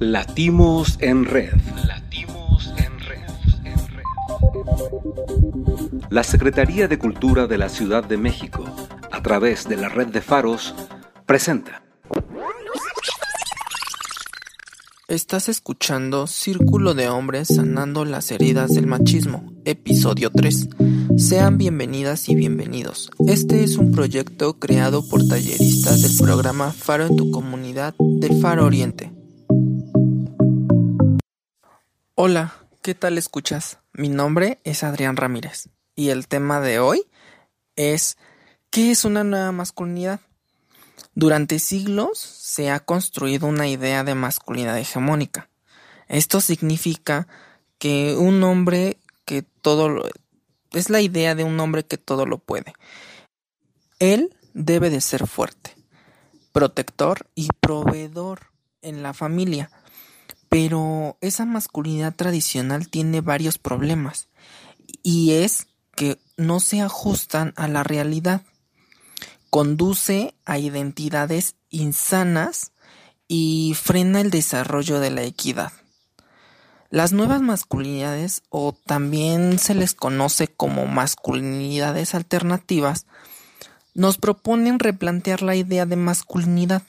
Latimos en red. Latimos en red. La Secretaría de Cultura de la Ciudad de México, a través de la red de faros, presenta. Estás escuchando Círculo de Hombres Sanando las Heridas del Machismo, episodio 3. Sean bienvenidas y bienvenidos. Este es un proyecto creado por talleristas del programa Faro en tu comunidad del Faro Oriente. Hola, ¿qué tal escuchas? Mi nombre es Adrián Ramírez y el tema de hoy es ¿qué es una nueva masculinidad? Durante siglos se ha construido una idea de masculinidad hegemónica. Esto significa que un hombre que todo lo, es la idea de un hombre que todo lo puede. Él debe de ser fuerte, protector y proveedor en la familia. Pero esa masculinidad tradicional tiene varios problemas y es que no se ajustan a la realidad conduce a identidades insanas y frena el desarrollo de la equidad. Las nuevas masculinidades, o también se les conoce como masculinidades alternativas, nos proponen replantear la idea de masculinidad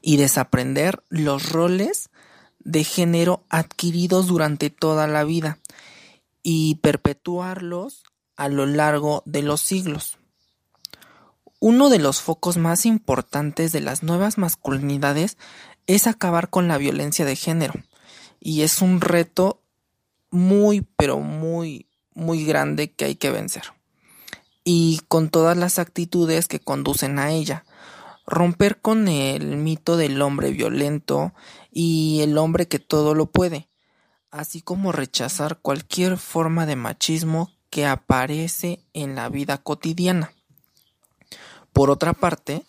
y desaprender los roles de género adquiridos durante toda la vida y perpetuarlos a lo largo de los siglos. Uno de los focos más importantes de las nuevas masculinidades es acabar con la violencia de género. Y es un reto muy, pero muy, muy grande que hay que vencer. Y con todas las actitudes que conducen a ella. Romper con el mito del hombre violento y el hombre que todo lo puede. Así como rechazar cualquier forma de machismo que aparece en la vida cotidiana. Por otra parte,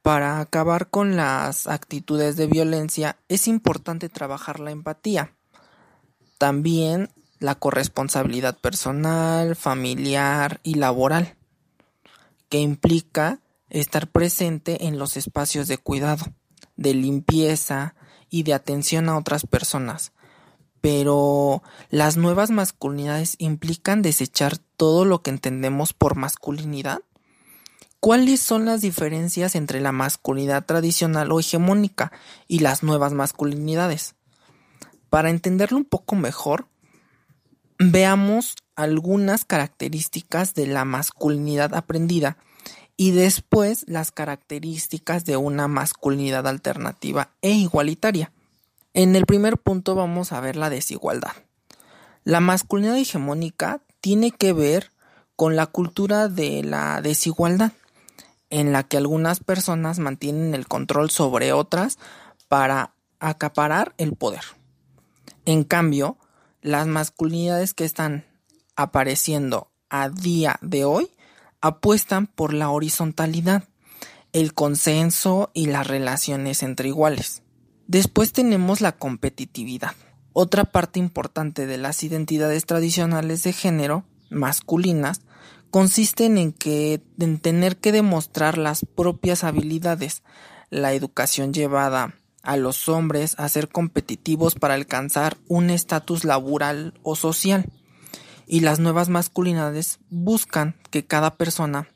para acabar con las actitudes de violencia es importante trabajar la empatía. También la corresponsabilidad personal, familiar y laboral, que implica estar presente en los espacios de cuidado, de limpieza y de atención a otras personas. Pero las nuevas masculinidades implican desechar todo lo que entendemos por masculinidad ¿Cuáles son las diferencias entre la masculinidad tradicional o hegemónica y las nuevas masculinidades? Para entenderlo un poco mejor, veamos algunas características de la masculinidad aprendida y después las características de una masculinidad alternativa e igualitaria. En el primer punto vamos a ver la desigualdad. La masculinidad hegemónica tiene que ver con la cultura de la desigualdad en la que algunas personas mantienen el control sobre otras para acaparar el poder. En cambio, las masculinidades que están apareciendo a día de hoy apuestan por la horizontalidad, el consenso y las relaciones entre iguales. Después tenemos la competitividad. Otra parte importante de las identidades tradicionales de género masculinas consisten en que en tener que demostrar las propias habilidades. La educación llevada a los hombres a ser competitivos para alcanzar un estatus laboral o social. Y las nuevas masculinidades buscan que cada persona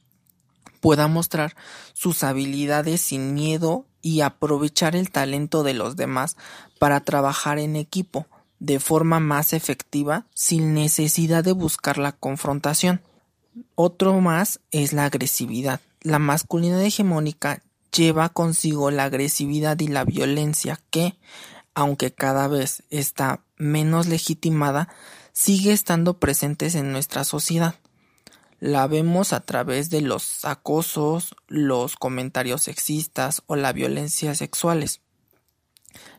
pueda mostrar sus habilidades sin miedo y aprovechar el talento de los demás para trabajar en equipo de forma más efectiva sin necesidad de buscar la confrontación. Otro más es la agresividad. La masculinidad hegemónica lleva consigo la agresividad y la violencia que, aunque cada vez está menos legitimada, sigue estando presentes en nuestra sociedad. La vemos a través de los acosos, los comentarios sexistas o la violencia sexuales.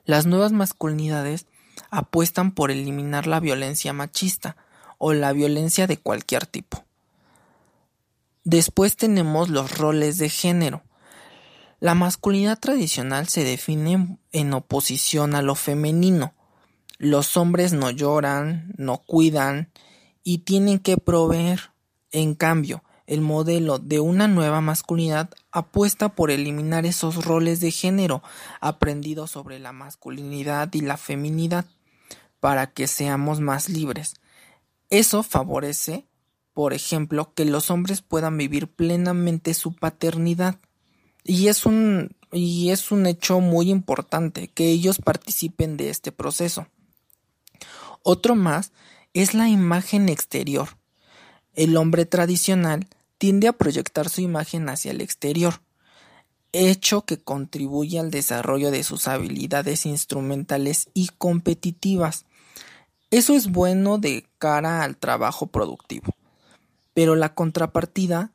Las nuevas masculinidades apuestan por eliminar la violencia machista o la violencia de cualquier tipo. Después tenemos los roles de género. La masculinidad tradicional se define en oposición a lo femenino. Los hombres no lloran, no cuidan y tienen que proveer. En cambio, el modelo de una nueva masculinidad apuesta por eliminar esos roles de género aprendidos sobre la masculinidad y la feminidad para que seamos más libres. Eso favorece, por ejemplo, que los hombres puedan vivir plenamente su paternidad. Y es un, y es un hecho muy importante que ellos participen de este proceso. Otro más es la imagen exterior. El hombre tradicional tiende a proyectar su imagen hacia el exterior, hecho que contribuye al desarrollo de sus habilidades instrumentales y competitivas. Eso es bueno de cara al trabajo productivo, pero la contrapartida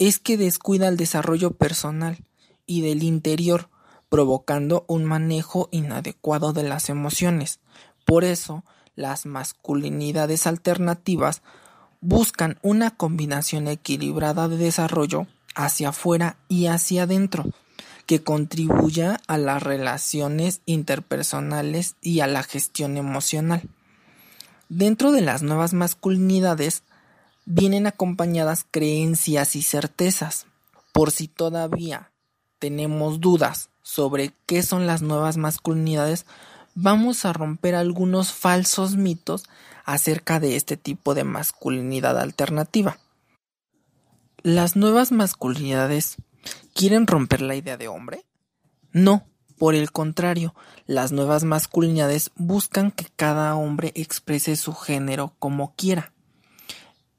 es que descuida el desarrollo personal y del interior, provocando un manejo inadecuado de las emociones. Por eso, las masculinidades alternativas buscan una combinación equilibrada de desarrollo hacia afuera y hacia adentro, que contribuya a las relaciones interpersonales y a la gestión emocional. Dentro de las nuevas masculinidades vienen acompañadas creencias y certezas. Por si todavía tenemos dudas sobre qué son las nuevas masculinidades, vamos a romper algunos falsos mitos acerca de este tipo de masculinidad alternativa. ¿Las nuevas masculinidades quieren romper la idea de hombre? No, por el contrario, las nuevas masculinidades buscan que cada hombre exprese su género como quiera.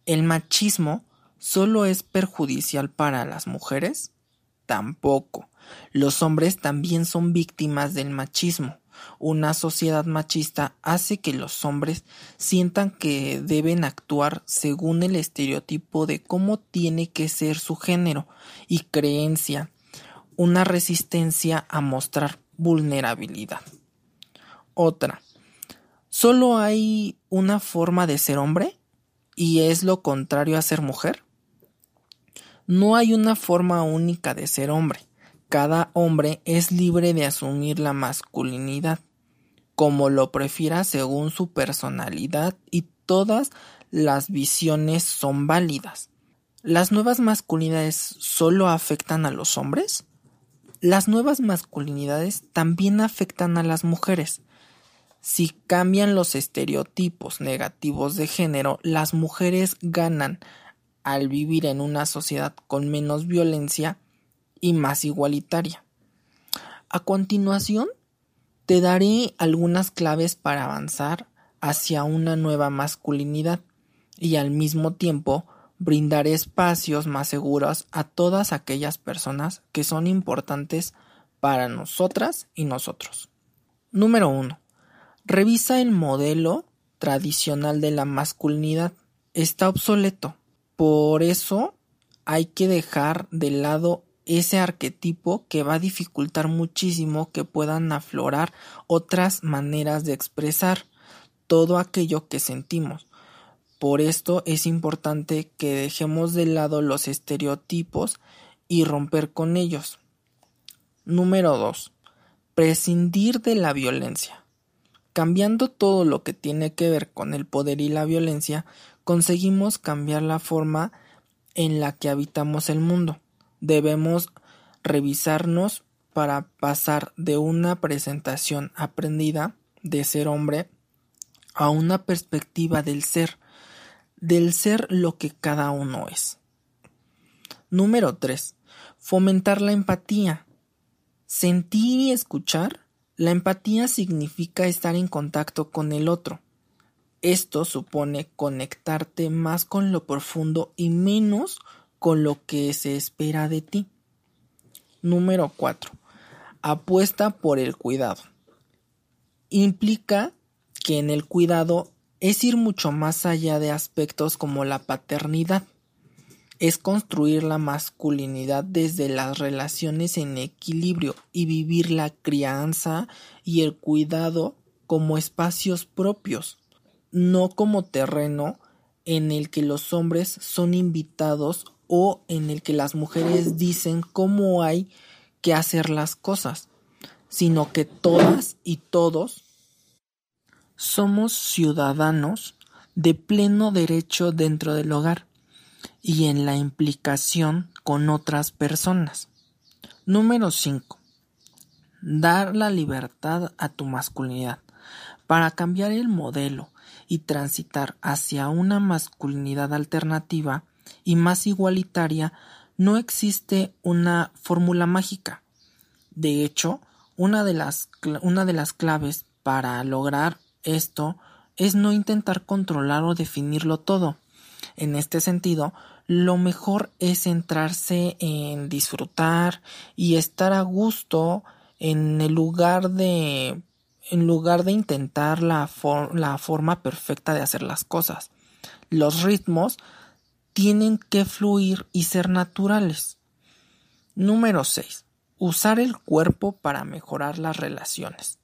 ¿El machismo solo es perjudicial para las mujeres? Tampoco. Los hombres también son víctimas del machismo. Una sociedad machista hace que los hombres sientan que deben actuar según el estereotipo de cómo tiene que ser su género y creencia, una resistencia a mostrar vulnerabilidad. Otra, ¿solo hay una forma de ser hombre y es lo contrario a ser mujer? No hay una forma única de ser hombre cada hombre es libre de asumir la masculinidad como lo prefiera según su personalidad y todas las visiones son válidas. ¿Las nuevas masculinidades solo afectan a los hombres? Las nuevas masculinidades también afectan a las mujeres. Si cambian los estereotipos negativos de género, las mujeres ganan al vivir en una sociedad con menos violencia y más igualitaria. A continuación, te daré algunas claves para avanzar hacia una nueva masculinidad y al mismo tiempo brindar espacios más seguros a todas aquellas personas que son importantes para nosotras y nosotros. Número 1. Revisa el modelo tradicional de la masculinidad. Está obsoleto. Por eso hay que dejar de lado ese arquetipo que va a dificultar muchísimo que puedan aflorar otras maneras de expresar todo aquello que sentimos. Por esto es importante que dejemos de lado los estereotipos y romper con ellos. Número 2. Prescindir de la violencia. Cambiando todo lo que tiene que ver con el poder y la violencia, conseguimos cambiar la forma en la que habitamos el mundo debemos revisarnos para pasar de una presentación aprendida de ser hombre a una perspectiva del ser, del ser lo que cada uno es. Número 3. Fomentar la empatía. Sentir y escuchar. La empatía significa estar en contacto con el otro. Esto supone conectarte más con lo profundo y menos con lo que se espera de ti. Número 4. Apuesta por el cuidado. Implica que en el cuidado es ir mucho más allá de aspectos como la paternidad. Es construir la masculinidad desde las relaciones en equilibrio y vivir la crianza y el cuidado como espacios propios, no como terreno en el que los hombres son invitados o en el que las mujeres dicen cómo hay que hacer las cosas, sino que todas y todos somos ciudadanos de pleno derecho dentro del hogar. y en la implicación con otras personas. Número 5. Dar la libertad a tu masculinidad. Para cambiar el modelo y transitar hacia una masculinidad alternativa y más igualitaria, no existe una fórmula mágica. De hecho, una de las, una de las claves para lograr esto es no intentar controlar o definirlo todo. En este sentido, lo mejor es centrarse en disfrutar y estar a gusto en el lugar de en lugar de intentar la, la forma perfecta de hacer las cosas. Los ritmos tienen que fluir y ser naturales. Número 6. Usar el cuerpo para mejorar las relaciones.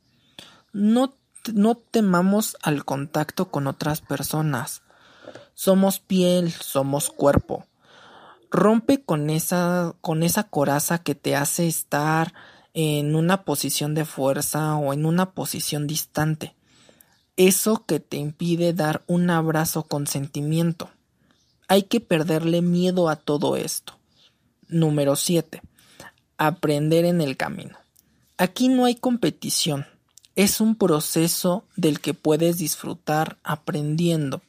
No, no temamos al contacto con otras personas. Somos piel, somos cuerpo. Rompe con esa, con esa coraza que te hace estar en una posición de fuerza o en una posición distante. Eso que te impide dar un abrazo con sentimiento. Hay que perderle miedo a todo esto. Número 7. Aprender en el camino. Aquí no hay competición. Es un proceso del que puedes disfrutar aprendiendo,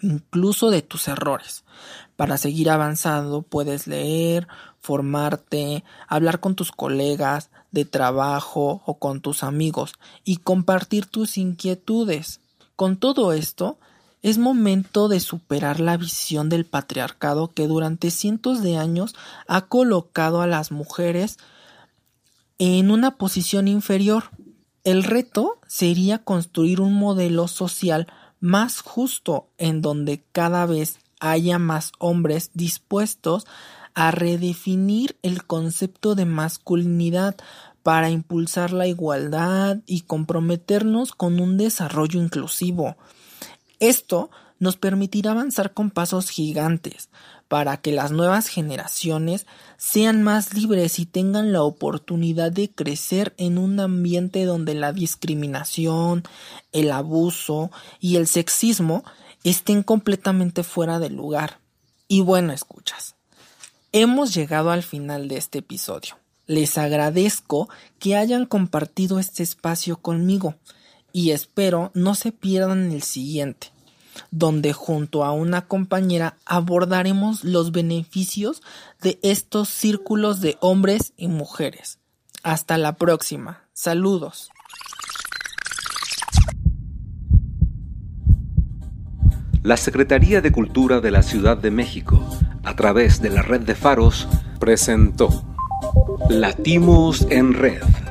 incluso de tus errores. Para seguir avanzando puedes leer, formarte, hablar con tus colegas de trabajo o con tus amigos y compartir tus inquietudes. Con todo esto, es momento de superar la visión del patriarcado que durante cientos de años ha colocado a las mujeres en una posición inferior. El reto sería construir un modelo social más justo en donde cada vez haya más hombres dispuestos a redefinir el concepto de masculinidad para impulsar la igualdad y comprometernos con un desarrollo inclusivo. Esto nos permitirá avanzar con pasos gigantes para que las nuevas generaciones sean más libres y tengan la oportunidad de crecer en un ambiente donde la discriminación, el abuso y el sexismo estén completamente fuera de lugar. Y bueno, escuchas. Hemos llegado al final de este episodio. Les agradezco que hayan compartido este espacio conmigo y espero no se pierdan el siguiente, donde junto a una compañera abordaremos los beneficios de estos círculos de hombres y mujeres. Hasta la próxima. Saludos. La Secretaría de Cultura de la Ciudad de México, a través de la red de faros, presentó Latimos en Red.